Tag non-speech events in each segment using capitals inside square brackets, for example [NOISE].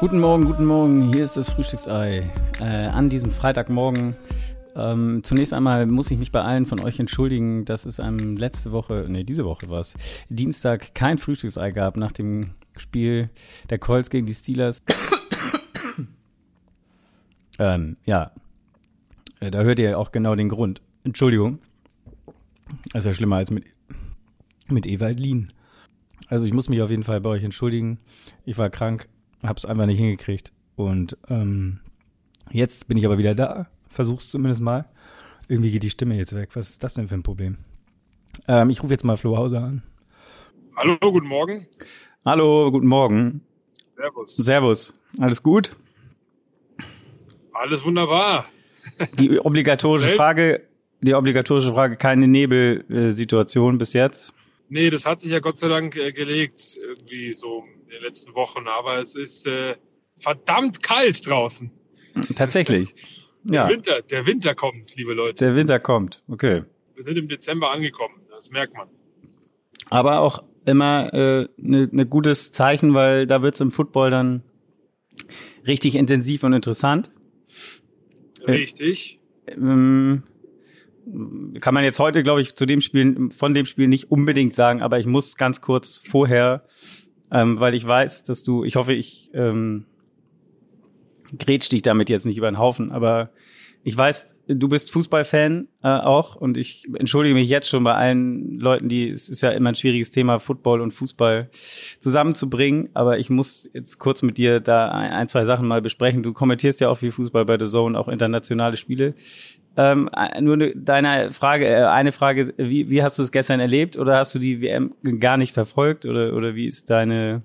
Guten Morgen, guten Morgen. Hier ist das Frühstücksei. Äh, an diesem Freitagmorgen. Ähm, zunächst einmal muss ich mich bei allen von euch entschuldigen, dass es einem letzte Woche, nee, diese Woche war es, Dienstag kein Frühstücksei gab nach dem Spiel der Colts gegen die Steelers. [COUGHS] ähm, ja, äh, da hört ihr auch genau den Grund. Entschuldigung. Das ist ja schlimmer als mit, mit Ewald Lien. Also ich muss mich auf jeden Fall bei euch entschuldigen. Ich war krank, hab's einfach nicht hingekriegt. Und ähm, jetzt bin ich aber wieder da. Versuch's zumindest mal. Irgendwie geht die Stimme jetzt weg. Was ist das denn für ein Problem? Ähm, ich rufe jetzt mal Flo Hauser an. Hallo, guten Morgen. Hallo, guten Morgen. Servus. Servus. Alles gut? Alles wunderbar. Die obligatorische Frage, die obligatorische Frage, keine Nebelsituation bis jetzt? Nee, das hat sich ja Gott sei Dank äh, gelegt, irgendwie so in den letzten Wochen. Aber es ist äh, verdammt kalt draußen. Tatsächlich. Der ja. Winter, der Winter kommt, liebe Leute. Der Winter kommt, okay. Wir sind im Dezember angekommen, das merkt man. Aber auch immer ein äh, ne, ne gutes Zeichen, weil da wird's im Football dann richtig intensiv und interessant. Richtig. Ähm, kann man jetzt heute, glaube ich, zu dem Spiel, von dem Spiel nicht unbedingt sagen, aber ich muss ganz kurz vorher, ähm, weil ich weiß, dass du, ich hoffe, ich ähm, grätsch dich damit jetzt nicht über den Haufen, aber ich weiß, du bist Fußballfan äh, auch und ich entschuldige mich jetzt schon bei allen Leuten, die, es ist ja immer ein schwieriges Thema, Football und Fußball zusammenzubringen, aber ich muss jetzt kurz mit dir da ein, zwei Sachen mal besprechen. Du kommentierst ja auch viel Fußball bei The Zone, auch internationale Spiele. Ähm, nur ne, deine Frage, äh, eine Frage, wie, wie hast du es gestern erlebt oder hast du die WM gar nicht verfolgt oder, oder wie ist deine,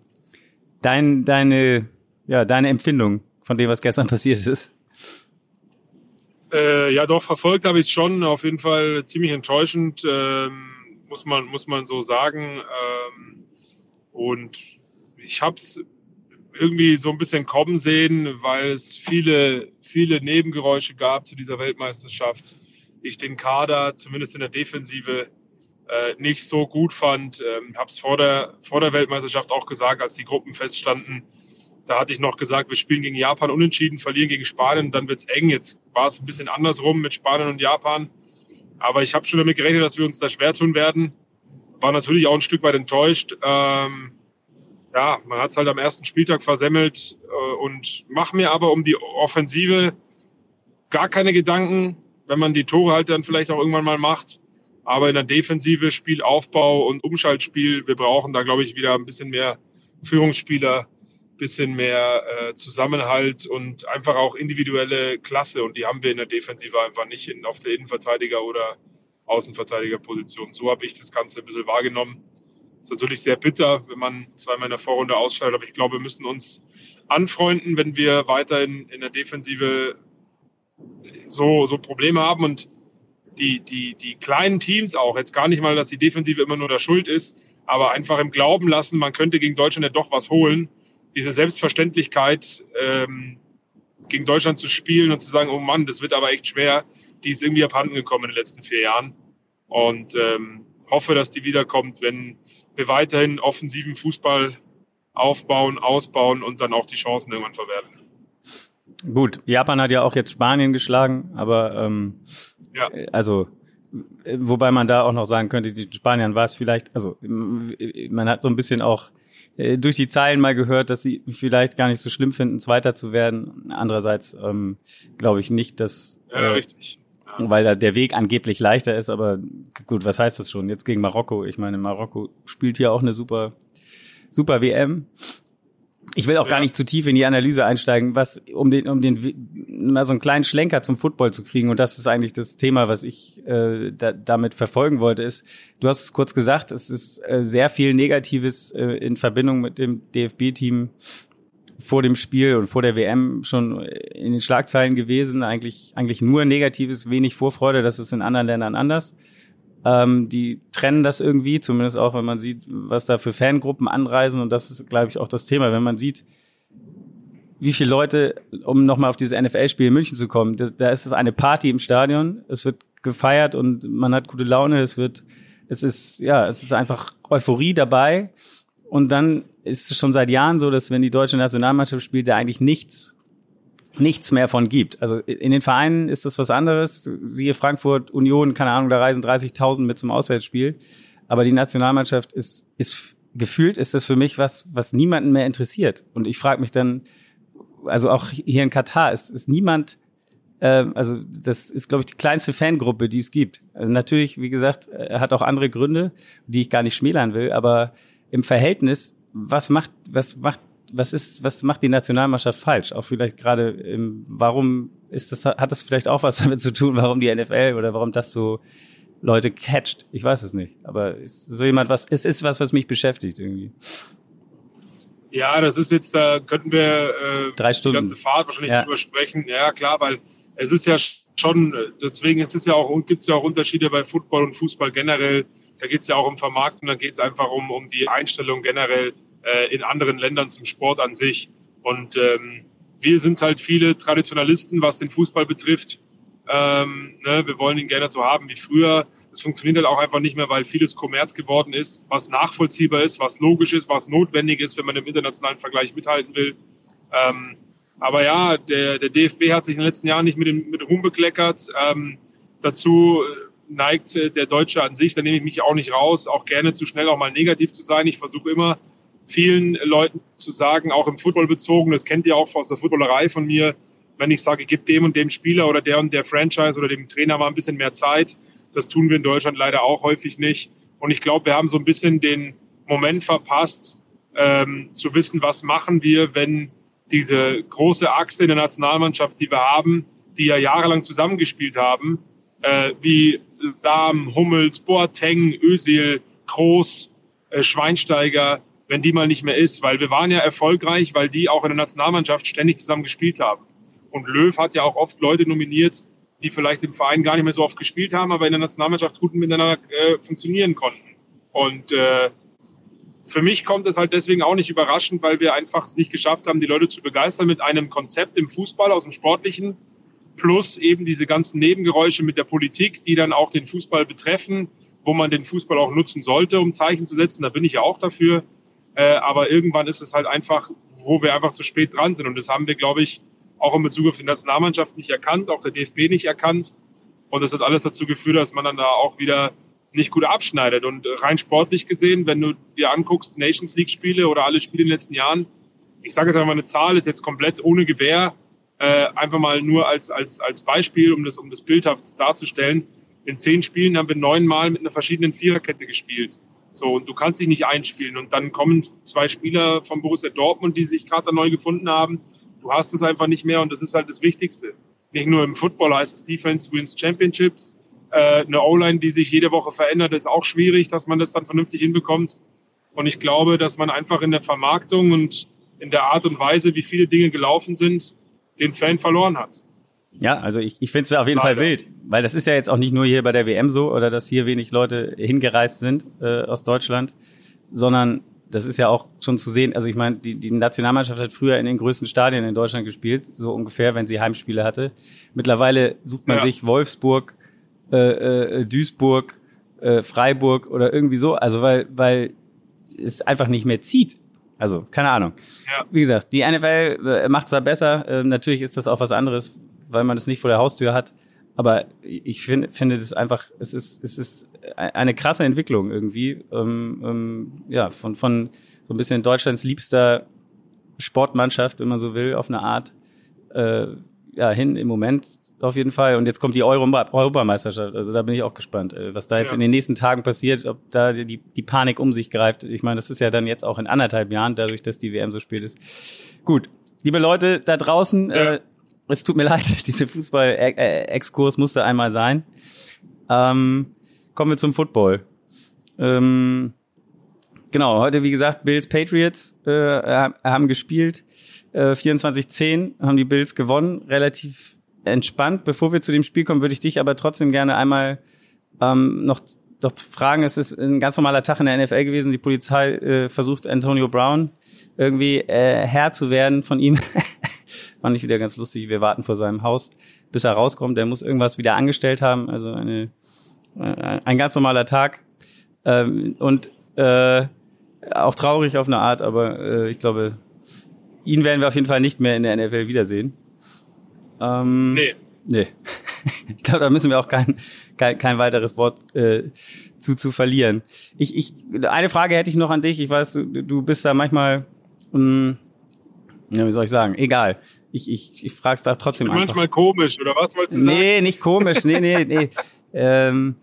dein, deine, ja, deine Empfindung von dem, was gestern [LAUGHS] passiert ist? Äh, ja, doch, verfolgt habe ich schon. Auf jeden Fall ziemlich enttäuschend, ähm, muss, man, muss man so sagen. Ähm, und ich habe es irgendwie so ein bisschen kommen sehen, weil es viele, viele Nebengeräusche gab zu dieser Weltmeisterschaft. Ich den Kader, zumindest in der Defensive, äh, nicht so gut fand. Ähm, habe es vor der, vor der Weltmeisterschaft auch gesagt, als die Gruppen feststanden. Da hatte ich noch gesagt, wir spielen gegen Japan unentschieden, verlieren gegen Spanien, dann wird's eng. Jetzt war es ein bisschen andersrum mit Spanien und Japan. Aber ich habe schon damit gerechnet, dass wir uns da schwer tun werden. War natürlich auch ein Stück weit enttäuscht. Ähm, ja, man hat es halt am ersten Spieltag versemmelt äh, und mache mir aber um die Offensive gar keine Gedanken, wenn man die Tore halt dann vielleicht auch irgendwann mal macht. Aber in der Defensive, Spielaufbau und Umschaltspiel, wir brauchen da, glaube ich, wieder ein bisschen mehr Führungsspieler, bisschen mehr äh, Zusammenhalt und einfach auch individuelle Klasse. Und die haben wir in der Defensive einfach nicht in, auf der Innenverteidiger- oder Außenverteidigerposition. So habe ich das Ganze ein bisschen wahrgenommen. Ist natürlich sehr bitter, wenn man zweimal in der Vorrunde ausscheidet, aber ich glaube, wir müssen uns anfreunden, wenn wir weiterhin in der Defensive so, so Probleme haben und die, die, die kleinen Teams auch, jetzt gar nicht mal, dass die Defensive immer nur der Schuld ist, aber einfach im Glauben lassen, man könnte gegen Deutschland ja doch was holen. Diese Selbstverständlichkeit, ähm, gegen Deutschland zu spielen und zu sagen, oh Mann, das wird aber echt schwer, die ist irgendwie abhanden gekommen in den letzten vier Jahren. Und ähm, hoffe, dass die wiederkommt, wenn wir weiterhin offensiven Fußball aufbauen, ausbauen und dann auch die Chancen irgendwann verwerten. Gut, Japan hat ja auch jetzt Spanien geschlagen, aber ähm, ja. also wobei man da auch noch sagen könnte, die Spaniern war es vielleicht, also man hat so ein bisschen auch äh, durch die Zeilen mal gehört, dass sie vielleicht gar nicht so schlimm finden, Zweiter zu werden. Andererseits ähm, glaube ich nicht, dass ja, äh, richtig weil da der Weg angeblich leichter ist, aber gut, was heißt das schon? Jetzt gegen Marokko. Ich meine, Marokko spielt hier auch eine super, super WM. Ich will auch ja. gar nicht zu tief in die Analyse einsteigen, was, um den, um den, mal so einen kleinen Schlenker zum Football zu kriegen. Und das ist eigentlich das Thema, was ich äh, da, damit verfolgen wollte, ist, du hast es kurz gesagt, es ist äh, sehr viel Negatives äh, in Verbindung mit dem DFB-Team vor dem Spiel und vor der WM schon in den Schlagzeilen gewesen. Eigentlich, eigentlich nur Negatives, wenig Vorfreude. Das ist in anderen Ländern anders. Ähm, die trennen das irgendwie, zumindest auch, wenn man sieht, was da für Fangruppen anreisen. Und das ist, glaube ich, auch das Thema. Wenn man sieht, wie viele Leute, um nochmal auf dieses NFL-Spiel in München zu kommen, da, da ist es eine Party im Stadion. Es wird gefeiert und man hat gute Laune. Es wird, es ist, ja, es ist einfach Euphorie dabei. Und dann ist es schon seit Jahren so, dass wenn die deutsche Nationalmannschaft spielt, da eigentlich nichts, nichts mehr von gibt. Also in den Vereinen ist das was anderes. Siehe Frankfurt, Union, keine Ahnung, da reisen 30.000 mit zum Auswärtsspiel. Aber die Nationalmannschaft ist, ist gefühlt ist das für mich was, was niemanden mehr interessiert. Und ich frage mich dann, also auch hier in Katar ist, ist niemand, äh, also das ist, glaube ich, die kleinste Fangruppe, die es gibt. Also natürlich, wie gesagt, er hat auch andere Gründe, die ich gar nicht schmälern will, aber im Verhältnis, was macht, was macht, was ist, was macht die Nationalmannschaft falsch? Auch vielleicht gerade, im, warum ist das, hat das vielleicht auch was [LAUGHS] damit zu tun, warum die NFL oder warum das so Leute catcht. Ich weiß es nicht. Aber ist so jemand was, es ist was, was mich beschäftigt irgendwie. Ja, das ist jetzt, da könnten wir äh, Drei Stunden. die ganze Fahrt wahrscheinlich Ja. drüber sprechen. Ja, klar, weil es ist ja schon, deswegen ist es ja auch, gibt es ja auch Unterschiede bei Football und Fußball generell. Da geht es ja auch um Vermarktung, da geht es einfach um, um die Einstellung generell äh, in anderen Ländern zum Sport an sich. Und ähm, wir sind halt viele Traditionalisten, was den Fußball betrifft. Ähm, ne, wir wollen ihn gerne so haben wie früher. Das funktioniert halt auch einfach nicht mehr, weil vieles Kommerz geworden ist, was nachvollziehbar ist, was logisch ist, was notwendig ist, wenn man im internationalen Vergleich mithalten will. Ähm, aber ja, der, der DFB hat sich in den letzten Jahren nicht mit, dem, mit Ruhm bekleckert. Ähm, dazu neigt äh, der Deutsche an sich, da nehme ich mich auch nicht raus, auch gerne zu schnell auch mal negativ zu sein. Ich versuche immer vielen Leuten zu sagen, auch im Football bezogen, das kennt ihr auch aus der Footballerei von mir, wenn ich sage, gib dem und dem Spieler oder der und der Franchise oder dem Trainer mal ein bisschen mehr Zeit. Das tun wir in Deutschland leider auch häufig nicht. Und ich glaube, wir haben so ein bisschen den Moment verpasst, ähm, zu wissen, was machen wir, wenn diese große Achse in der Nationalmannschaft, die wir haben, die ja jahrelang zusammengespielt haben, äh, wie Lahm, Hummels, Boateng, Özil, Kroos, äh, Schweinsteiger, wenn die mal nicht mehr ist, weil wir waren ja erfolgreich, weil die auch in der Nationalmannschaft ständig zusammen gespielt haben. Und Löw hat ja auch oft Leute nominiert, die vielleicht im Verein gar nicht mehr so oft gespielt haben, aber in der Nationalmannschaft gut miteinander äh, funktionieren konnten. Und äh, für mich kommt es halt deswegen auch nicht überraschend, weil wir einfach es nicht geschafft haben, die Leute zu begeistern mit einem Konzept im Fußball aus dem Sportlichen, plus eben diese ganzen Nebengeräusche mit der Politik, die dann auch den Fußball betreffen, wo man den Fußball auch nutzen sollte, um Zeichen zu setzen. Da bin ich ja auch dafür. Äh, aber irgendwann ist es halt einfach, wo wir einfach zu spät dran sind. Und das haben wir, glaube ich, auch in Bezug auf die Nationalmannschaft nicht erkannt, auch der DFB nicht erkannt. Und das hat alles dazu geführt, dass man dann da auch wieder nicht gut abschneidet. Und rein sportlich gesehen, wenn du dir anguckst, Nations League Spiele oder alle Spiele in den letzten Jahren, ich sage jetzt einfach mal eine Zahl, ist jetzt komplett ohne Gewehr, äh, einfach mal nur als, als, als Beispiel, um das, um das bildhaft darzustellen. In zehn Spielen haben wir neunmal mit einer verschiedenen Viererkette gespielt. So, und du kannst dich nicht einspielen. Und dann kommen zwei Spieler von Borussia Dortmund, die sich gerade neu gefunden haben. Du hast es einfach nicht mehr und das ist halt das Wichtigste. Nicht nur im Football heißt es Defense wins Championships. Äh, eine O-Line, die sich jede Woche verändert, ist auch schwierig, dass man das dann vernünftig hinbekommt. Und ich glaube, dass man einfach in der Vermarktung und in der Art und Weise, wie viele Dinge gelaufen sind, den Fan verloren hat. Ja, also ich, ich finde es auf jeden Leider. Fall wild, weil das ist ja jetzt auch nicht nur hier bei der WM so oder dass hier wenig Leute hingereist sind äh, aus Deutschland, sondern das ist ja auch schon zu sehen. Also ich meine, die, die Nationalmannschaft hat früher in den größten Stadien in Deutschland gespielt, so ungefähr, wenn sie Heimspiele hatte. Mittlerweile sucht man ja. sich Wolfsburg, äh, äh, Duisburg, äh, Freiburg oder irgendwie so, also weil, weil es einfach nicht mehr zieht. Also, keine Ahnung. Ja. Wie gesagt, die NFL macht zwar besser, äh, natürlich ist das auch was anderes, weil man das nicht vor der Haustür hat. Aber ich finde, finde das einfach, es ist, es ist eine krasse Entwicklung irgendwie, ähm, ähm, ja, von, von so ein bisschen Deutschlands liebster Sportmannschaft, wenn man so will, auf eine Art, äh, ja, hin im Moment auf jeden Fall. Und jetzt kommt die Euro Europameisterschaft. Also da bin ich auch gespannt, äh, was da jetzt ja. in den nächsten Tagen passiert, ob da die, die Panik um sich greift. Ich meine, das ist ja dann jetzt auch in anderthalb Jahren, dadurch, dass die WM so spät ist. Gut. Liebe Leute da draußen, ja. äh, es tut mir [LAUGHS] leid, diese Fußball-Exkurs musste einmal sein. Ähm, kommen wir zum Football. Ähm, genau, heute wie gesagt Bills Patriots äh, haben gespielt. Äh, 24-10 haben die Bills gewonnen, relativ entspannt. Bevor wir zu dem Spiel kommen, würde ich dich aber trotzdem gerne einmal ähm, noch doch fragen. Es ist ein ganz normaler Tag in der NFL gewesen. Die Polizei äh, versucht Antonio Brown irgendwie äh, Herr zu werden von ihm. [LAUGHS] Fand ich wieder ganz lustig. Wir warten vor seinem Haus, bis er rauskommt. Der muss irgendwas wieder angestellt haben. Also eine, äh, ein ganz normaler Tag. Ähm, und äh, auch traurig auf eine Art, aber äh, ich glaube, ihn werden wir auf jeden Fall nicht mehr in der NFL wiedersehen. Ähm, nee. Nee. [LAUGHS] ich glaube, da müssen wir auch kein, kein, kein weiteres Wort äh, zu, zu verlieren. Ich, ich, eine Frage hätte ich noch an dich. Ich weiß, du, bist da manchmal, mh, hm, ja, wie soll ich sagen, egal. Ich, ich, ich frage es da trotzdem einfach. Manchmal komisch, oder was wolltest du sagen? Nee, nicht komisch, nee, nee, nee. [LAUGHS] ähm,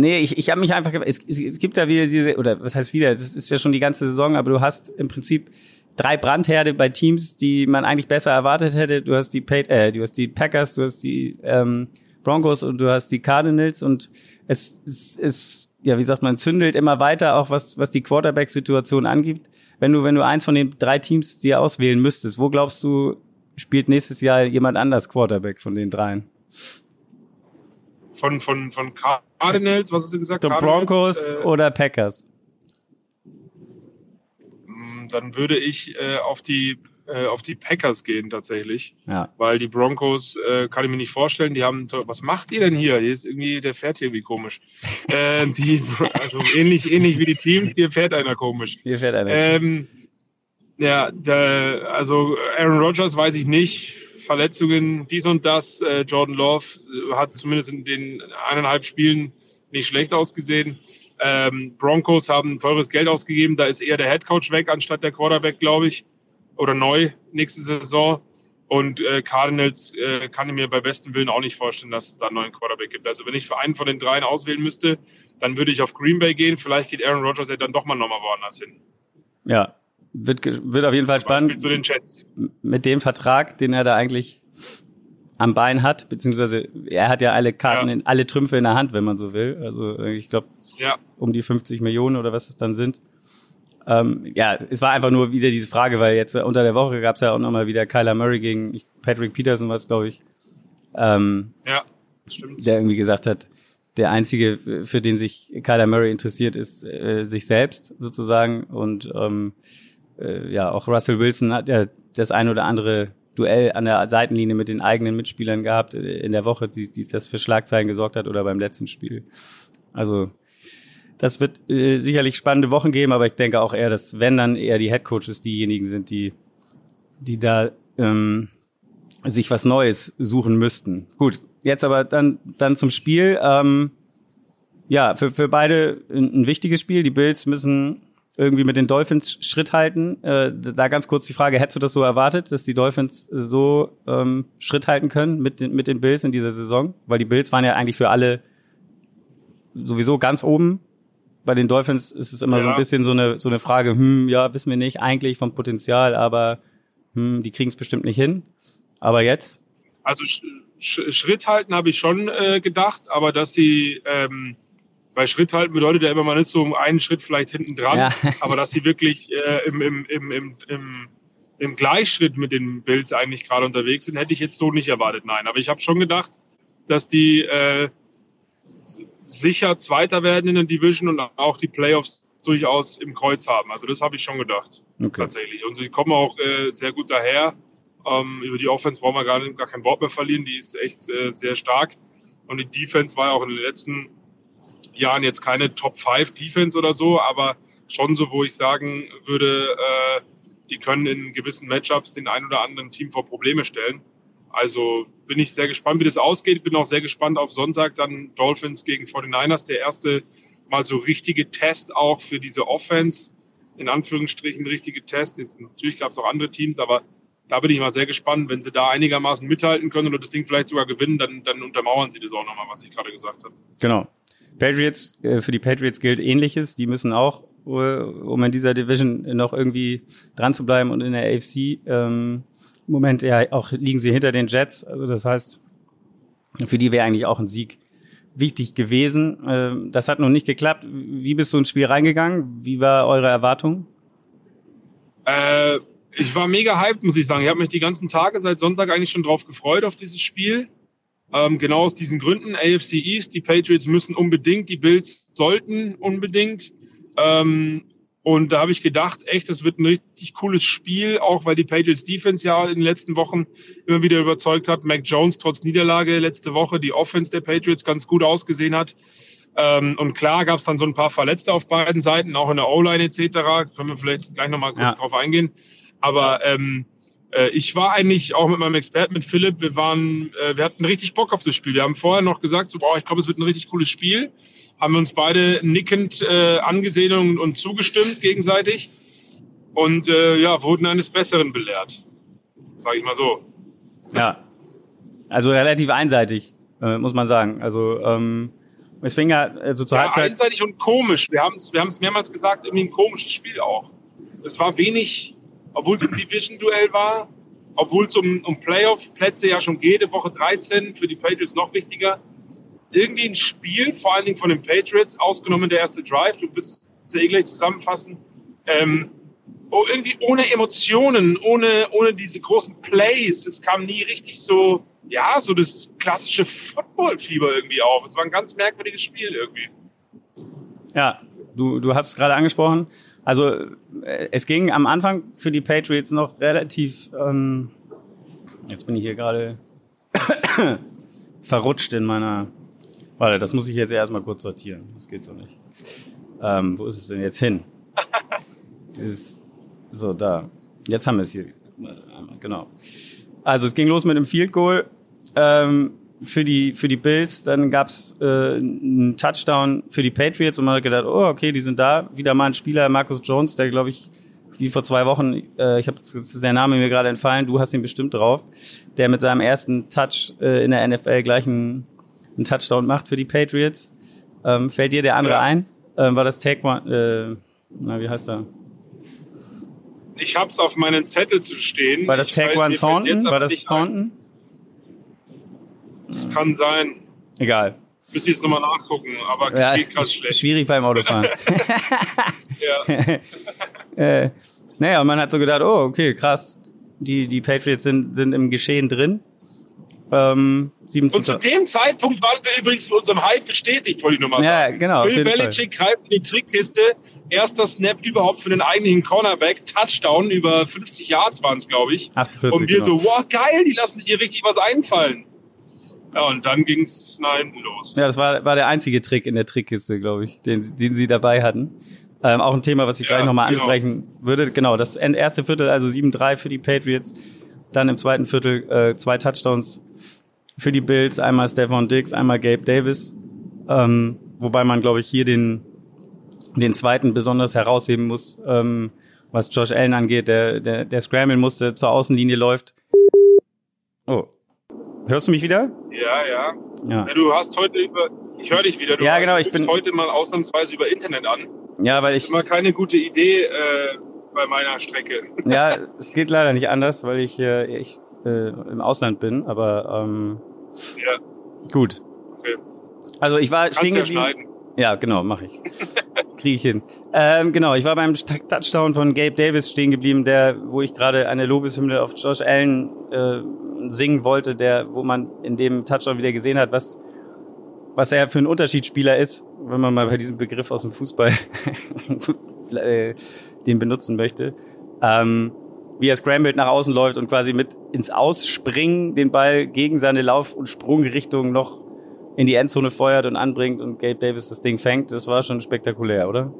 Nee, ich, ich habe mich einfach, es, es, es gibt da wieder diese, oder was heißt wieder, das ist ja schon die ganze Saison, aber du hast im Prinzip drei Brandherde bei Teams, die man eigentlich besser erwartet hätte. Du hast die, äh, du hast die Packers, du hast die ähm, Broncos und du hast die Cardinals und es, es, es ja, wie sagt man, zündelt immer weiter, auch was, was die Quarterback-Situation angibt. Wenn du, wenn du eins von den drei Teams dir auswählen müsstest, wo glaubst du, spielt nächstes Jahr jemand anders Quarterback von den dreien? Von, von, von Cardinals, was hast du gesagt? So Broncos äh, oder Packers? Mm, dann würde ich äh, auf die äh, auf die Packers gehen tatsächlich. Ja. Weil die Broncos äh, kann ich mir nicht vorstellen. Die haben was macht ihr denn hier? Hier ist irgendwie der fährt hier irgendwie komisch. [LAUGHS] äh, die also ähnlich ähnlich wie die Teams. Hier fährt einer komisch. Hier fährt einer. Ähm, ja, der, also Aaron Rodgers weiß ich nicht Verletzungen, dies und das. Äh, Jordan Love äh, hat zumindest in den eineinhalb Spielen nicht schlecht ausgesehen. Ähm, Broncos haben teures Geld ausgegeben. Da ist eher der Headcoach weg anstatt der Quarterback, glaube ich. Oder neu nächste Saison. Und äh, Cardinals äh, kann ich mir bei bestem Willen auch nicht vorstellen, dass es da einen neuen Quarterback gibt. Also wenn ich für einen von den dreien auswählen müsste, dann würde ich auf Green Bay gehen. Vielleicht geht Aaron Rodgers ja dann doch mal nochmal woanders hin. Ja, wird, wird auf jeden Fall spannend. Zu den Jets. Mit dem Vertrag, den er da eigentlich am Bein hat, beziehungsweise er hat ja alle Karten, ja. In, alle Trümpfe in der Hand, wenn man so will. Also ich glaube, ja. um die 50 Millionen oder was es dann sind. Ähm, ja, es war einfach nur wieder diese Frage, weil jetzt unter der Woche gab es ja auch nochmal wieder Kyler Murray gegen Patrick Peterson, was glaube ich. Ähm, ja, stimmt. Der irgendwie gesagt hat, der einzige, für den sich Kyler Murray interessiert, ist äh, sich selbst sozusagen und ähm, äh, ja, auch Russell Wilson hat ja das ein oder andere Duell an der Seitenlinie mit den eigenen Mitspielern gehabt äh, in der Woche, die, die das für Schlagzeilen gesorgt hat oder beim letzten Spiel. Also das wird äh, sicherlich spannende Wochen geben, aber ich denke auch eher, dass wenn dann eher die Headcoaches diejenigen sind, die die da ähm, sich was Neues suchen müssten. Gut, jetzt aber dann dann zum Spiel. Ähm, ja, für, für beide ein, ein wichtiges Spiel. Die Bills müssen irgendwie mit den Dolphins Schritt halten. Äh, da ganz kurz die Frage, hättest du das so erwartet, dass die Dolphins so ähm, Schritt halten können mit den, mit den Bills in dieser Saison? Weil die Bills waren ja eigentlich für alle sowieso ganz oben. Bei den Dolphins ist es immer ja. so ein bisschen so eine, so eine Frage, hm, ja, wissen wir nicht eigentlich vom Potenzial, aber hm, die kriegen es bestimmt nicht hin. Aber jetzt? Also Sch Schritt halten habe ich schon äh, gedacht, aber dass sie ähm, weil Schritt halten bedeutet ja immer, man ist so einen Schritt vielleicht hinten dran, ja. aber dass sie wirklich äh, im, im, im, im, im, im Gleichschritt mit den Bills eigentlich gerade unterwegs sind, hätte ich jetzt so nicht erwartet, nein. Aber ich habe schon gedacht, dass die äh, sicher Zweiter werden in der Division und auch die Playoffs durchaus im Kreuz haben. Also das habe ich schon gedacht, okay. tatsächlich. Und sie kommen auch äh, sehr gut daher. Ähm, über die Offense brauchen wir gar, gar kein Wort mehr verlieren. Die ist echt äh, sehr stark. Und die Defense war ja auch in den letzten Jahren jetzt keine Top 5 Defense oder so, aber schon so, wo ich sagen würde, äh, die können in gewissen Matchups den ein oder anderen Team vor Probleme stellen. Also bin ich sehr gespannt, wie das ausgeht. Bin auch sehr gespannt auf Sonntag dann Dolphins gegen 49ers. Der erste mal so richtige Test auch für diese Offense. In Anführungsstrichen richtige Test. Ist, natürlich gab es auch andere Teams, aber da bin ich mal sehr gespannt. Wenn sie da einigermaßen mithalten können und das Ding vielleicht sogar gewinnen, dann, dann untermauern sie das auch nochmal, was ich gerade gesagt habe. Genau. Patriots, äh, für die Patriots gilt ähnliches. Die müssen auch, äh, um in dieser Division noch irgendwie dran zu bleiben und in der AFC, ähm, im Moment ja auch liegen sie hinter den Jets. Also das heißt, für die wäre eigentlich auch ein Sieg wichtig gewesen. Ähm, das hat noch nicht geklappt. Wie bist du ins Spiel reingegangen? Wie war eure Erwartung? Äh, ich war mega hyped, muss ich sagen. Ich habe mich die ganzen Tage seit Sonntag eigentlich schon drauf gefreut auf dieses Spiel. Ähm, genau aus diesen Gründen. AFC East, die Patriots müssen unbedingt, die Bills sollten unbedingt. Ähm, Und da habe ich gedacht, echt, das wird ein richtig cooles Spiel, auch weil die Patriots Defense ja in den letzten Wochen immer wieder überzeugt hat. Mac Jones trotz Niederlage letzte Woche, die Offense der Patriots ganz gut ausgesehen hat. Ähm, und klar gab es dann so ein paar Verletzte auf beiden Seiten, auch in der O-Line etc. Können wir vielleicht gleich nochmal kurz ja. drauf eingehen. Aber ähm, äh, ich war eigentlich auch mit meinem Experten, mit Philipp, wir waren, äh, wir hatten richtig Bock auf das Spiel. Wir haben vorher noch gesagt, so, boah, ich glaube, es wird ein richtig cooles Spiel. Haben wir uns beide nickend äh, angesehen und, und zugestimmt gegenseitig. Und äh, ja, wurden eines Besseren belehrt. Sag ich mal so. Ja. Also relativ einseitig, äh, muss man sagen. Also ähm, es fing ja äh, so zur ja, Halbzeit. Einseitig und komisch. Wir haben es wir haben's mehrmals gesagt, irgendwie ein komisches Spiel auch. Es war wenig obwohl es ein Division-Duell war, obwohl es um, um Playoff-Plätze ja schon geht, Woche 13, für die Patriots noch wichtiger. Irgendwie ein Spiel, vor allen Dingen von den Patriots, ausgenommen der erste Drive, du wirst es ja eh gleich zusammenfassen, ähm, oh, irgendwie ohne Emotionen, ohne, ohne diese großen Plays. Es kam nie richtig so, ja, so das klassische Football-Fieber irgendwie auf. Es war ein ganz merkwürdiges Spiel irgendwie. Ja, du, du hast es gerade angesprochen. Also äh, es ging am Anfang für die Patriots noch relativ. Ähm, jetzt bin ich hier gerade [COUGHS] verrutscht in meiner. Warte, das muss ich jetzt erstmal kurz sortieren. Das geht so nicht. Ähm, wo ist es denn jetzt hin? [LAUGHS] Dieses, so, da. Jetzt haben wir es hier. Genau. Also es ging los mit einem Field Goal. Ähm, für die für die Bills, dann gab's äh, einen Touchdown für die Patriots und man hat gedacht, oh okay, die sind da. Wieder mal ein Spieler, Marcus Jones, der glaube ich wie vor zwei Wochen, äh, ich habe der Name mir gerade entfallen, du hast ihn bestimmt drauf, der mit seinem ersten Touch äh, in der NFL gleich einen, einen Touchdown macht für die Patriots. Ähm, fällt dir der andere ja. ein? Ähm, war das One? Äh, na, wie heißt er? Ich hab's auf meinen Zettel zu stehen. War das Take One Thornton? War das Thornton? Das kann sein. Egal. Müssen ich jetzt nochmal nachgucken, aber ja, geht ganz schlecht. Schwierig beim Autofahren. [LAUGHS] ja. [LAUGHS] äh, naja, man hat so gedacht, oh, okay, krass. Die, die Patriots sind, sind im Geschehen drin. Ähm, und zu dem Zeitpunkt waren wir übrigens mit unserem Hype bestätigt, wollte ich nur mal sagen. Ja, genau. Bill Belichick greift in die Trickkiste. Erster Snap überhaupt für den eigentlichen Cornerback. Touchdown über 50 Yards waren es, glaube ich. 48, und wir genau. so, wow, geil, die lassen sich hier richtig was einfallen. Ja, und dann ging es nach hinten los. Ja, das war, war der einzige Trick in der Trickkiste, glaube ich, den, den sie dabei hatten. Ähm, auch ein Thema, was ich ja, gleich nochmal genau. ansprechen würde. Genau, das erste Viertel, also 7-3 für die Patriots. Dann im zweiten Viertel äh, zwei Touchdowns für die Bills. Einmal Stefan Diggs, einmal Gabe Davis. Ähm, wobei man, glaube ich, hier den, den zweiten besonders herausheben muss, ähm, was Josh Allen angeht, der, der, der Scramble musste, zur Außenlinie läuft. Oh, Hörst du mich wieder? Ja, ja. ja. ja du hast heute über, ich höre dich wieder. Du ja, genau. Ich bin heute mal ausnahmsweise über Internet an. Ja, weil das ist immer keine gute Idee äh, bei meiner Strecke. [LAUGHS] Ja, es geht leider nicht anders, weil ich äh, ich äh, im Ausland bin. Aber ähm, ja. Gut. Okay. Also ich war Kannst stehen geblieben. Ja, genau, mache ich. Kriege ich hin. Ähm, genau, ich war beim Touchdown von Gabe Davis stehen geblieben, der, wo ich gerade eine Lobeshymne auf Josh Allen äh, singen wollte, der, wo man in dem Touchdown wieder gesehen hat, was, was er für ein Unterschiedsspieler ist, wenn man mal bei diesem Begriff aus dem Fußball [LAUGHS] äh, den benutzen möchte. Ähm, wie er scrambled nach außen läuft und quasi mit ins Ausspringen den Ball gegen seine Lauf- und Sprungrichtung noch in die Endzone feuert und anbringt und Gabe Davis das Ding fängt. Das war schon spektakulär, oder?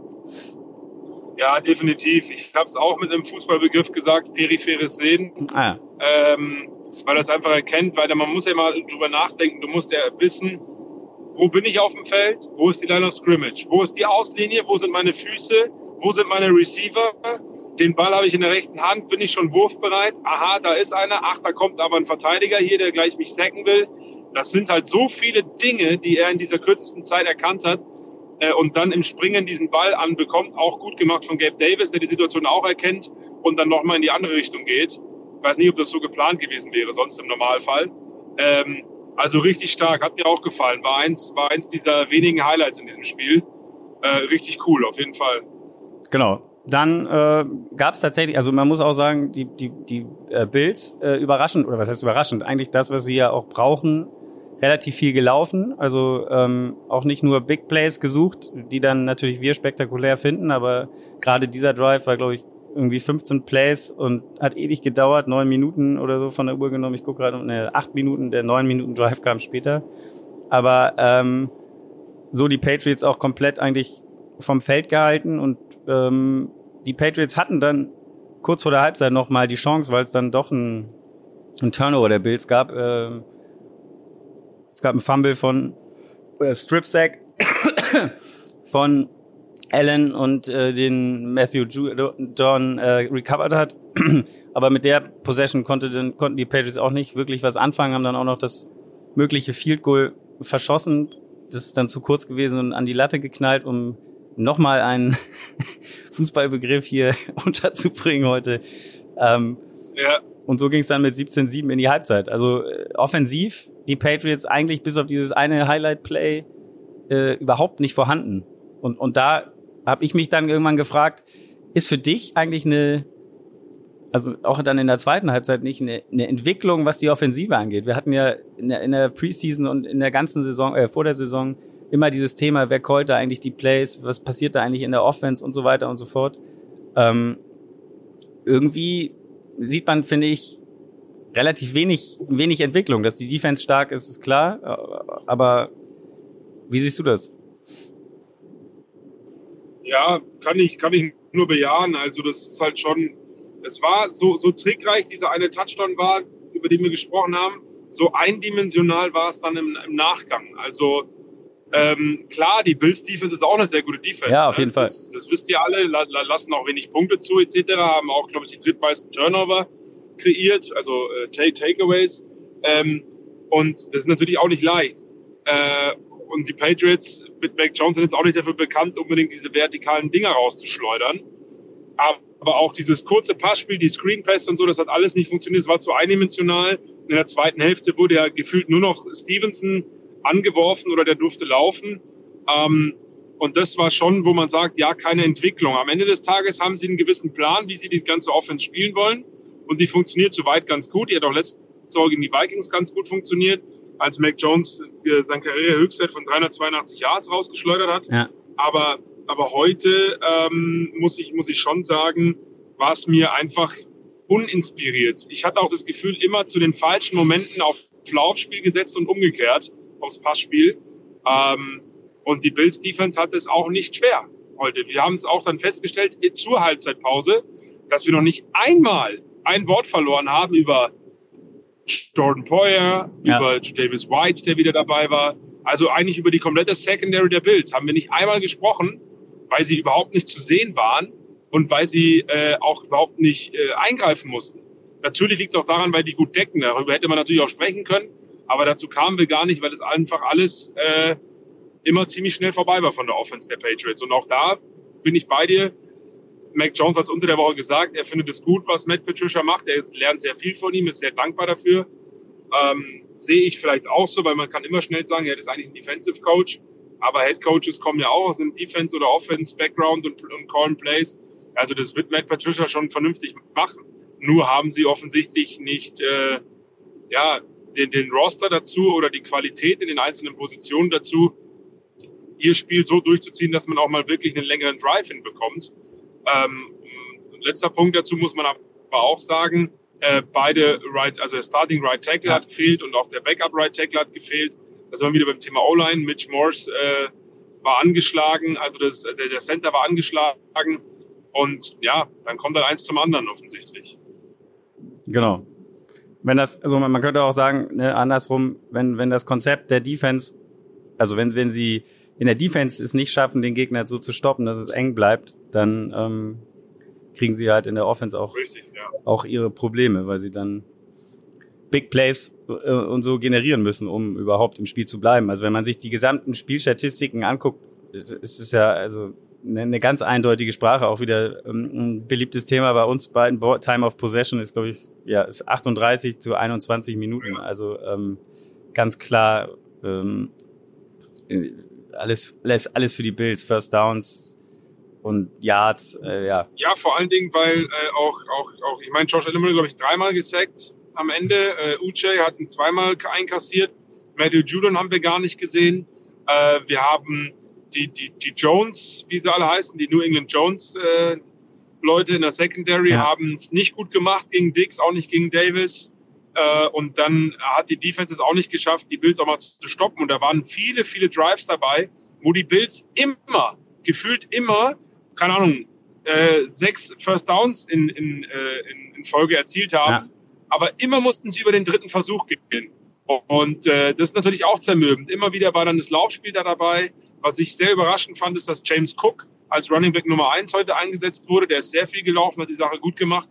Ja, definitiv. Ich habe es auch mit einem Fußballbegriff gesagt, peripheres Sehen. Ah. Ähm, weil das einfach erkennt, weil man muss ja mal drüber nachdenken, du musst ja wissen, wo bin ich auf dem Feld, wo ist die Line of Scrimmage, wo ist die Auslinie, wo sind meine Füße, wo sind meine Receiver, den Ball habe ich in der rechten Hand, bin ich schon wurfbereit, aha, da ist einer, ach, da kommt aber ein Verteidiger hier, der gleich mich sacken will. Das sind halt so viele Dinge, die er in dieser kürzesten Zeit erkannt hat, äh, und dann im Springen diesen Ball anbekommt. Auch gut gemacht von Gabe Davis, der die Situation auch erkennt und dann nochmal in die andere Richtung geht. Ich weiß nicht, ob das so geplant gewesen wäre, sonst im Normalfall. Ähm, also richtig stark, hat mir auch gefallen. War eins, war eins dieser wenigen Highlights in diesem Spiel. Äh, richtig cool, auf jeden Fall. Genau. Dann äh, gab es tatsächlich, also man muss auch sagen, die, die, die äh, Bills äh, überraschend, oder was heißt überraschend, eigentlich das, was sie ja auch brauchen, relativ viel gelaufen, also ähm, auch nicht nur Big Plays gesucht, die dann natürlich wir spektakulär finden, aber gerade dieser Drive war, glaube ich, irgendwie 15 Plays und hat ewig gedauert, neun Minuten oder so von der Uhr genommen. Ich gucke gerade, ne, acht Minuten, der neun Minuten Drive kam später. Aber ähm, so die Patriots auch komplett eigentlich vom Feld gehalten und ähm, die Patriots hatten dann kurz vor der Halbzeit noch mal die Chance, weil es dann doch ein, ein Turnover der Bills gab. Äh, es gab einen Fumble von äh, Strip Sack [COUGHS] von Allen und äh, den Matthew Jordan äh, recovered hat. [CLEARS THROAT] Aber mit der Possession konnte, dann, konnten die Patriots auch nicht wirklich was anfangen, haben dann auch noch das mögliche Field Goal verschossen. Das ist dann zu kurz gewesen und an die Latte geknallt, um nochmal einen [LAUGHS] Fußballbegriff hier [LAUGHS] unterzubringen heute. Ähm, ja. Und so ging es dann mit 17-7 in die Halbzeit. Also äh, offensiv, die Patriots eigentlich bis auf dieses eine Highlight-Play äh, überhaupt nicht vorhanden. Und, und da habe ich mich dann irgendwann gefragt, ist für dich eigentlich eine, also auch dann in der zweiten Halbzeit nicht eine, eine Entwicklung, was die Offensive angeht? Wir hatten ja in der, in der Preseason und in der ganzen Saison, äh, vor der Saison immer dieses Thema, wer callt da eigentlich die Plays, was passiert da eigentlich in der Offense und so weiter und so fort. Ähm, irgendwie sieht man, finde ich, relativ wenig, wenig Entwicklung. Dass die Defense stark ist, ist klar. Aber wie siehst du das? Ja, kann ich, kann ich nur bejahen. Also das ist halt schon, es war so, so trickreich, dieser eine Touchdown war, über den wir gesprochen haben. So eindimensional war es dann im, im Nachgang. Also ähm, klar, die Bills Defense ist auch eine sehr gute Defense. Ja, auf jeden ne? Fall. Das, das, wisst ihr alle, la, la, lassen auch wenig Punkte zu etc., haben auch, glaube ich, die drittmeisten Turnover kreiert, also äh, Takeaways. Ähm, und das ist natürlich auch nicht leicht. Äh, und die Patriots mit Mac Jones sind jetzt auch nicht dafür bekannt, unbedingt diese vertikalen Dinger rauszuschleudern. Aber auch dieses kurze Passspiel, die Screen Pass und so, das hat alles nicht funktioniert. Es war zu eindimensional. In der zweiten Hälfte wurde ja gefühlt nur noch Stevenson angeworfen oder der durfte laufen. Ähm, und das war schon, wo man sagt, ja, keine Entwicklung. Am Ende des Tages haben sie einen gewissen Plan, wie sie die ganze Offense spielen wollen. Und die funktioniert soweit ganz gut. Die hat auch letzte Saison gegen die Vikings ganz gut funktioniert, als Mac Jones äh, sein Karrierehöchstwert von 382 Yards rausgeschleudert hat. Ja. Aber, aber heute ähm, muss, ich, muss ich schon sagen, war es mir einfach uninspiriert. Ich hatte auch das Gefühl, immer zu den falschen Momenten auf Laufspiel gesetzt und umgekehrt aufs Passspiel. Ähm, und die Bills Defense hat es auch nicht schwer heute. Wir haben es auch dann festgestellt zur Halbzeitpause, dass wir noch nicht einmal ein Wort verloren haben über Jordan Poyer, ja. über Davis White, der wieder dabei war. Also eigentlich über die komplette Secondary der Bills haben wir nicht einmal gesprochen, weil sie überhaupt nicht zu sehen waren und weil sie äh, auch überhaupt nicht äh, eingreifen mussten. Natürlich liegt es auch daran, weil die gut decken. Darüber hätte man natürlich auch sprechen können. Aber dazu kamen wir gar nicht, weil es einfach alles äh, immer ziemlich schnell vorbei war von der Offense der Patriots. Und auch da bin ich bei dir. Mac Jones hat es unter der Woche gesagt, er findet es gut, was Matt Patricia macht. Er lernt sehr viel von ihm, ist sehr dankbar dafür. Ähm, sehe ich vielleicht auch so, weil man kann immer schnell sagen, er ist eigentlich ein Defensive Coach. Aber Head Coaches kommen ja auch aus dem Defense- oder Offense-Background und, und callen Plays. Also das wird Matt Patricia schon vernünftig machen. Nur haben sie offensichtlich nicht äh, ja, den, den Roster dazu oder die Qualität in den einzelnen Positionen dazu, ihr Spiel so durchzuziehen, dass man auch mal wirklich einen längeren Drive hinbekommt. Ähm, letzter Punkt dazu muss man aber auch sagen, äh, beide Right, also der Starting Right Tackle ja. hat gefehlt und auch der Backup Right Tackle hat gefehlt. Da sind wir wieder beim Thema O-Line. Mitch Morse äh, war angeschlagen, also das, der, der Center war angeschlagen und ja, dann kommt dann eins zum anderen offensichtlich. Genau wenn das, also man könnte auch sagen, ne, andersrum, wenn, wenn das Konzept der Defense, also wenn, wenn sie in der Defense es nicht schaffen, den Gegner so zu stoppen, dass es eng bleibt, dann ähm, kriegen sie halt in der Offense auch, Richtig, ja. auch ihre Probleme, weil sie dann Big Plays äh, und so generieren müssen, um überhaupt im Spiel zu bleiben. Also wenn man sich die gesamten Spielstatistiken anguckt, ist es ja, also eine ganz eindeutige Sprache, auch wieder ähm, ein beliebtes Thema bei uns beiden. Time of Possession ist, glaube ich, ja, ist 38 zu 21 Minuten. Also ähm, ganz klar ähm, alles, alles, alles für die Bills, First Downs und Yards, äh, ja. Ja, vor allen Dingen, weil äh, auch, auch, auch, ich meine, Josh Allen wurde, glaube ich, dreimal gesackt am Ende. Äh, Uche hat ihn zweimal einkassiert. Matthew Judon haben wir gar nicht gesehen. Äh, wir haben die, die, die Jones, wie sie alle heißen, die New England Jones äh, Leute in der Secondary ja. haben es nicht gut gemacht gegen Dix, auch nicht gegen Davis. Äh, und dann hat die Defense es auch nicht geschafft, die Bills auch mal zu stoppen. Und da waren viele, viele Drives dabei, wo die Bills immer, gefühlt immer, keine Ahnung, äh, sechs First Downs in, äh, in, in Folge erzielt haben. Ja. Aber immer mussten sie über den dritten Versuch gehen. Und äh, das ist natürlich auch zermürbend. Immer wieder war dann das Laufspiel da dabei. Was ich sehr überraschend fand, ist, dass James Cook als Running Back Nummer eins heute eingesetzt wurde. Der ist sehr viel gelaufen, hat die Sache gut gemacht.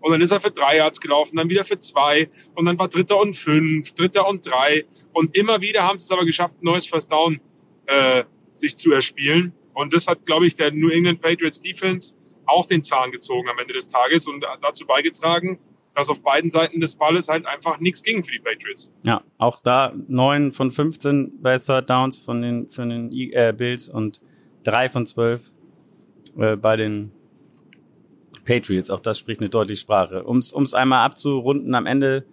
Und dann ist er für drei Yards gelaufen, dann wieder für zwei. Und dann war Dritter und fünf, Dritter und drei. Und immer wieder haben sie es aber geschafft, ein neues First Down äh, sich zu erspielen. Und das hat, glaube ich, der New England Patriots Defense auch den Zahn gezogen am Ende des Tages und dazu beigetragen, dass auf beiden Seiten des Balles halt einfach nichts ging für die Patriots. Ja, auch da neun von 15 bei Third Downs von den, von den äh, Bills und drei von zwölf äh, bei den Patriots. Auch das spricht eine deutliche Sprache. Um es einmal abzurunden, am Ende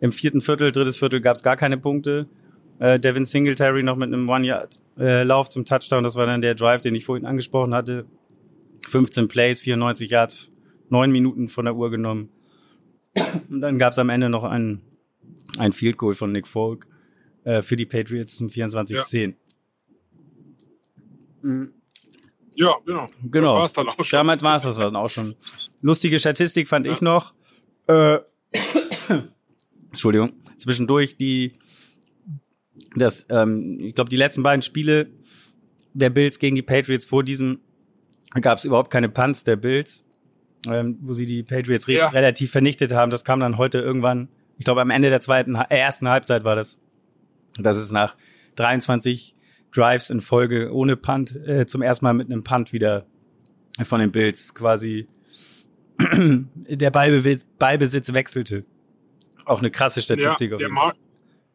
im vierten Viertel, drittes Viertel gab es gar keine Punkte. Äh, Devin Singletary noch mit einem One-Yard-Lauf äh, zum Touchdown. Das war dann der Drive, den ich vorhin angesprochen hatte. 15 Plays, 94 Yards, 9 Minuten von der Uhr genommen. Und dann gab es am Ende noch ein, ein Field Goal von Nick Folk äh, für die Patriots zum 24-10. Ja. Ja, genau. Genau. Das war's dann auch schon. Damals war es das dann auch schon. Lustige Statistik fand ja. ich noch. Äh, [COUGHS] Entschuldigung. Zwischendurch die, das, ähm, ich glaube, die letzten beiden Spiele der Bills gegen die Patriots vor diesem gab es überhaupt keine Punts der Bills, ähm, wo sie die Patriots re ja. relativ vernichtet haben. Das kam dann heute irgendwann, ich glaube am Ende der zweiten, äh, ersten Halbzeit war das. Das ist nach 23 Drives in Folge ohne Punt äh, zum ersten Mal mit einem Punt wieder von den Bills quasi [CLEARS THROAT] der Ballbesitz, Ballbesitz wechselte. Auch eine krasse Statistik. Ja, der Mar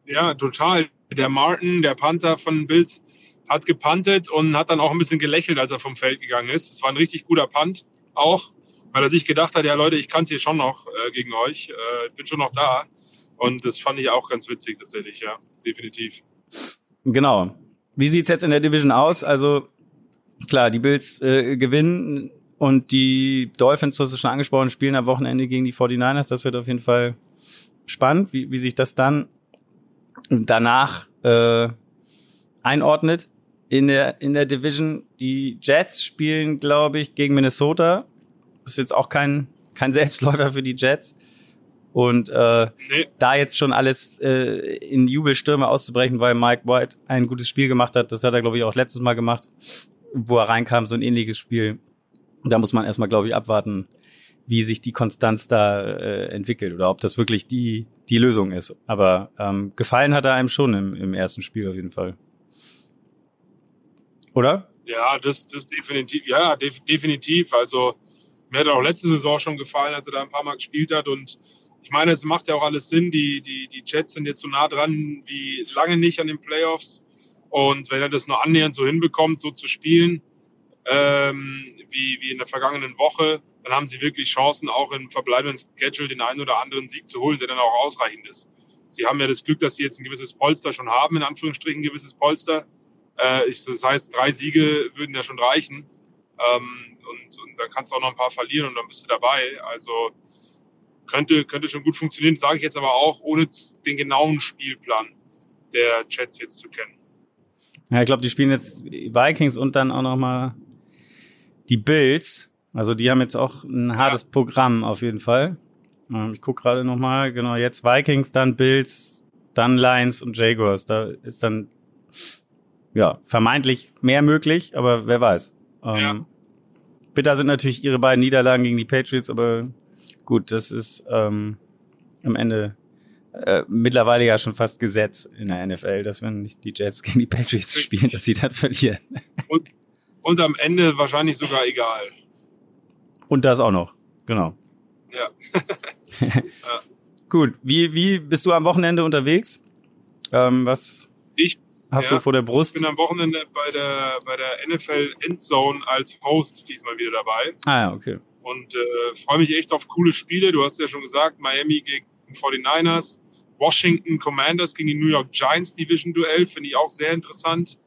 ja, total. Der Martin, der Panther von Bills, hat gepantet und hat dann auch ein bisschen gelächelt, als er vom Feld gegangen ist. Es war ein richtig guter Punt auch, weil er sich gedacht hat, ja Leute, ich kann es hier schon noch äh, gegen euch, äh, bin schon noch da. Und das fand ich auch ganz witzig tatsächlich, ja, definitiv. Genau. Wie sieht's jetzt in der Division aus? Also klar, die Bills äh, gewinnen und die Dolphins, du hast es schon angesprochen, spielen am Wochenende gegen die 49ers. Das wird auf jeden Fall spannend, wie, wie sich das dann danach äh, einordnet in der in der Division. Die Jets spielen, glaube ich, gegen Minnesota. Das ist jetzt auch kein kein Selbstläufer für die Jets. Und äh, nee. da jetzt schon alles äh, in Jubelstürme auszubrechen, weil Mike White ein gutes Spiel gemacht hat, das hat er, glaube ich, auch letztes Mal gemacht, wo er reinkam, so ein ähnliches Spiel. Da muss man erstmal, glaube ich, abwarten, wie sich die Konstanz da äh, entwickelt oder ob das wirklich die, die Lösung ist. Aber ähm, gefallen hat er einem schon im, im ersten Spiel auf jeden Fall. Oder? Ja, das, das definitiv, ja, def, definitiv. Also mir hat auch letzte Saison schon gefallen, als er da ein paar Mal gespielt hat und ich meine, es macht ja auch alles Sinn. Die, die, die Jets sind jetzt so nah dran wie lange nicht an den Playoffs. Und wenn er das nur annähernd so hinbekommt, so zu spielen, ähm, wie, wie in der vergangenen Woche, dann haben sie wirklich Chancen, auch im verbleibenden Schedule den einen oder anderen Sieg zu holen, der dann auch ausreichend ist. Sie haben ja das Glück, dass sie jetzt ein gewisses Polster schon haben, in Anführungsstrichen ein gewisses Polster. Äh, ich, das heißt, drei Siege würden ja schon reichen. Ähm, und, und dann kannst du auch noch ein paar verlieren und dann bist du dabei. Also könnte, könnte schon gut funktionieren, sage ich jetzt aber auch, ohne den genauen Spielplan der Jets jetzt zu kennen. Ja, ich glaube, die spielen jetzt Vikings und dann auch noch mal die Bills. Also die haben jetzt auch ein hartes ja. Programm auf jeden Fall. Ähm, ich gucke gerade noch mal, genau, jetzt Vikings, dann Bills, dann Lions und Jaguars. Da ist dann ja vermeintlich mehr möglich, aber wer weiß. Ähm, ja. Bitter sind natürlich ihre beiden Niederlagen gegen die Patriots, aber gut, das ist ähm, am Ende äh, mittlerweile ja schon fast Gesetz in der NFL, dass wenn die Jets gegen die Patriots spielen, dass sie dann verlieren. Und, und am Ende wahrscheinlich sogar egal. Und das auch noch, genau. Ja. ja. [LAUGHS] [LAUGHS] Gut, wie, wie bist du am Wochenende unterwegs? Ähm, was ich, hast ja, du vor der Brust? Ich bin am Wochenende bei der, bei der NFL Endzone als Host diesmal wieder dabei. Ah ja, okay und äh, freue mich echt auf coole Spiele. Du hast ja schon gesagt, Miami gegen 49ers, Washington Commanders gegen die New York Giants Division Duell, finde ich auch sehr interessant.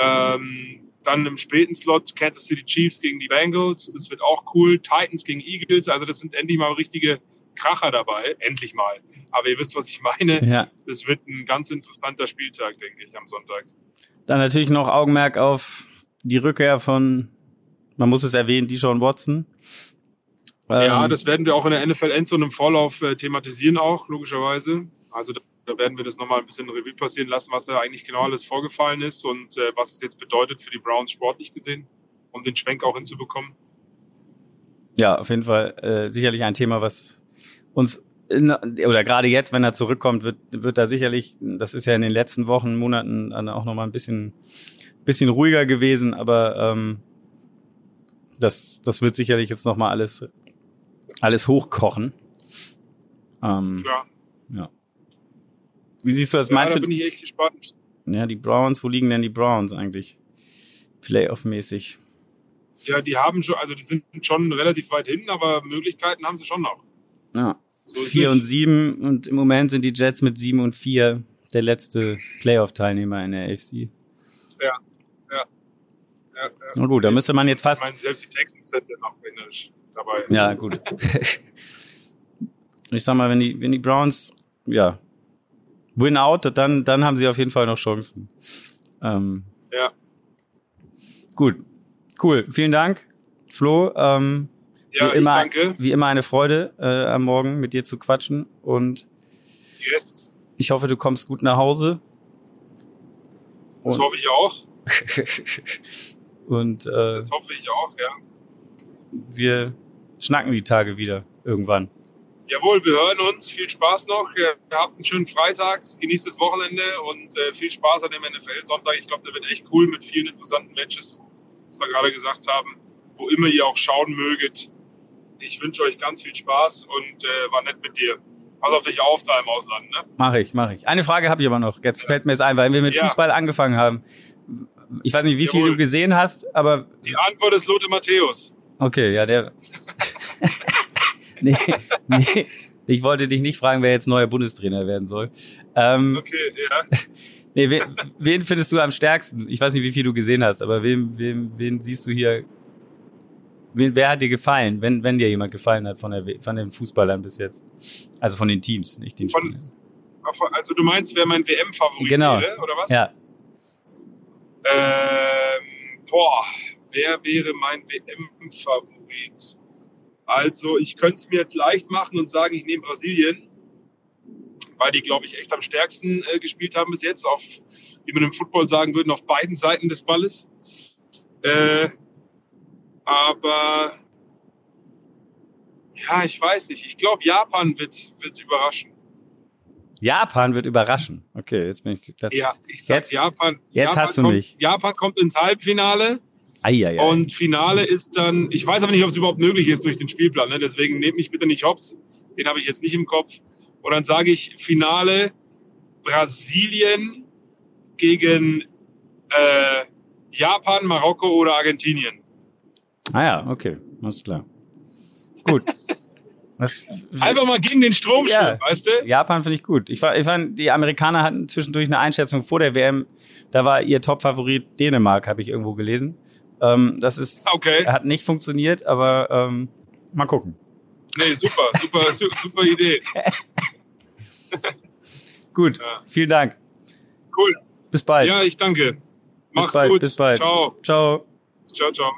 Ähm, dann im späten Slot Kansas City Chiefs gegen die Bengals, das wird auch cool. Titans gegen Eagles, also das sind endlich mal richtige Kracher dabei, endlich mal. Aber ihr wisst, was ich meine. Ja. Das wird ein ganz interessanter Spieltag, denke ich, am Sonntag. Dann natürlich noch Augenmerk auf die Rückkehr von, man muss es erwähnen, Deshaun Watson. Ja, ähm, das werden wir auch in der NFL Endzone im Vorlauf äh, thematisieren auch, logischerweise. Also da, da werden wir das nochmal ein bisschen Revue passieren lassen, was da eigentlich genau alles vorgefallen ist und äh, was es jetzt bedeutet für die Browns sportlich gesehen, um den Schwenk auch hinzubekommen. Ja, auf jeden Fall äh, sicherlich ein Thema, was uns in, oder gerade jetzt, wenn er zurückkommt, wird, wird da sicherlich, das ist ja in den letzten Wochen, Monaten dann auch nochmal ein bisschen, bisschen ruhiger gewesen, aber ähm, das, das wird sicherlich jetzt nochmal alles alles hochkochen. Ähm, Klar. Ja. Wie siehst du das? Ja, meinst da bin ich echt gespannt. Ja, die Browns, wo liegen denn die Browns eigentlich? Playoff-mäßig. Ja, die haben schon, also die sind schon relativ weit hin, aber Möglichkeiten haben sie schon noch. Ja. So vier und sieben und im Moment sind die Jets mit sieben und vier der letzte Playoff-Teilnehmer in der AFC. Ja, ja. Ja. Na gut, da müsste man jetzt fast. Ich meine, selbst die Texans sind ja noch der dabei. Ja, gut. ich sag mal, wenn die, wenn die Browns, ja, win out, dann, dann haben sie auf jeden Fall noch Chancen. Ähm, ja. Gut. Cool. Vielen Dank, Flo. Ähm, ja, wie immer, danke. Wie immer eine Freude, äh, am Morgen mit dir zu quatschen und yes. ich hoffe, du kommst gut nach Hause. Das hoffe ich auch. [LAUGHS] und äh, das hoffe ich auch, ja. Wir schnacken die Tage wieder irgendwann. Jawohl, wir hören uns. Viel Spaß noch. Ihr habt einen schönen Freitag. Genießt das Wochenende und äh, viel Spaß an dem NFL-Sonntag. Ich glaube, der wird echt cool mit vielen interessanten Matches, was wir gerade gesagt haben. Wo immer ihr auch schauen möget. Ich wünsche euch ganz viel Spaß und äh, war nett mit dir. Pass auf dich auf da im Ausland, ne? Mach ich, mach ich. Eine Frage habe ich aber noch. Jetzt ja. fällt mir es ein, weil wir mit ja. Fußball angefangen haben. Ich weiß nicht, wie Jawohl. viel du gesehen hast, aber. Die Antwort ist Lothar Matthäus. Okay, ja, der. [LAUGHS] nee, nee, ich wollte dich nicht fragen, wer jetzt neuer Bundestrainer werden soll. Ähm, okay, ja. [LAUGHS] Nee, wen, wen findest du am stärksten? Ich weiß nicht, wie viel du gesehen hast, aber wen, wen, wen siehst du hier? Wen, wer hat dir gefallen, wenn, wenn dir jemand gefallen hat von, der, von den Fußballern bis jetzt? Also von den Teams, nicht den von, Also du meinst, wer mein WM-Favorit genau. wäre, oder was? Ja. Ähm, boah, wer wäre mein WM-Favorit? Also ich könnte es mir jetzt leicht machen und sagen, ich nehme Brasilien, weil die, glaube ich, echt am stärksten äh, gespielt haben bis jetzt, auf, wie man im Football sagen würde, auf beiden Seiten des Balles. Äh, aber ja, ich weiß nicht. Ich glaube, Japan wird, wird überraschen. Japan wird überraschen. Okay, jetzt bin ich. Das, ja, ich sag jetzt, Japan. Jetzt Japan hast du kommt, mich. Japan kommt ins Halbfinale. Eieiei. Und Finale ist dann, ich weiß aber nicht, ob es überhaupt möglich ist durch den Spielplan, ne? deswegen nehmt mich bitte nicht hops, den habe ich jetzt nicht im Kopf. Und dann sage ich Finale Brasilien gegen äh, Japan, Marokko oder Argentinien. Ah ja, okay, alles klar. Gut. [LAUGHS] Was, Einfach mal gegen den Strom ja, schwimmen, weißt du? Japan finde ich gut. Ich, ich fand, die Amerikaner hatten zwischendurch eine Einschätzung vor der WM. Da war ihr Top-Favorit Dänemark, habe ich irgendwo gelesen. Ähm, das ist okay. hat nicht funktioniert, aber ähm, mal gucken. Nee, super, super, [LAUGHS] super Idee. [LAUGHS] gut, ja. vielen Dank. Cool. Bis bald. Ja, ich danke. Mach's bis bald, gut. Bis bald. Ciao. Ciao. Ciao, ciao.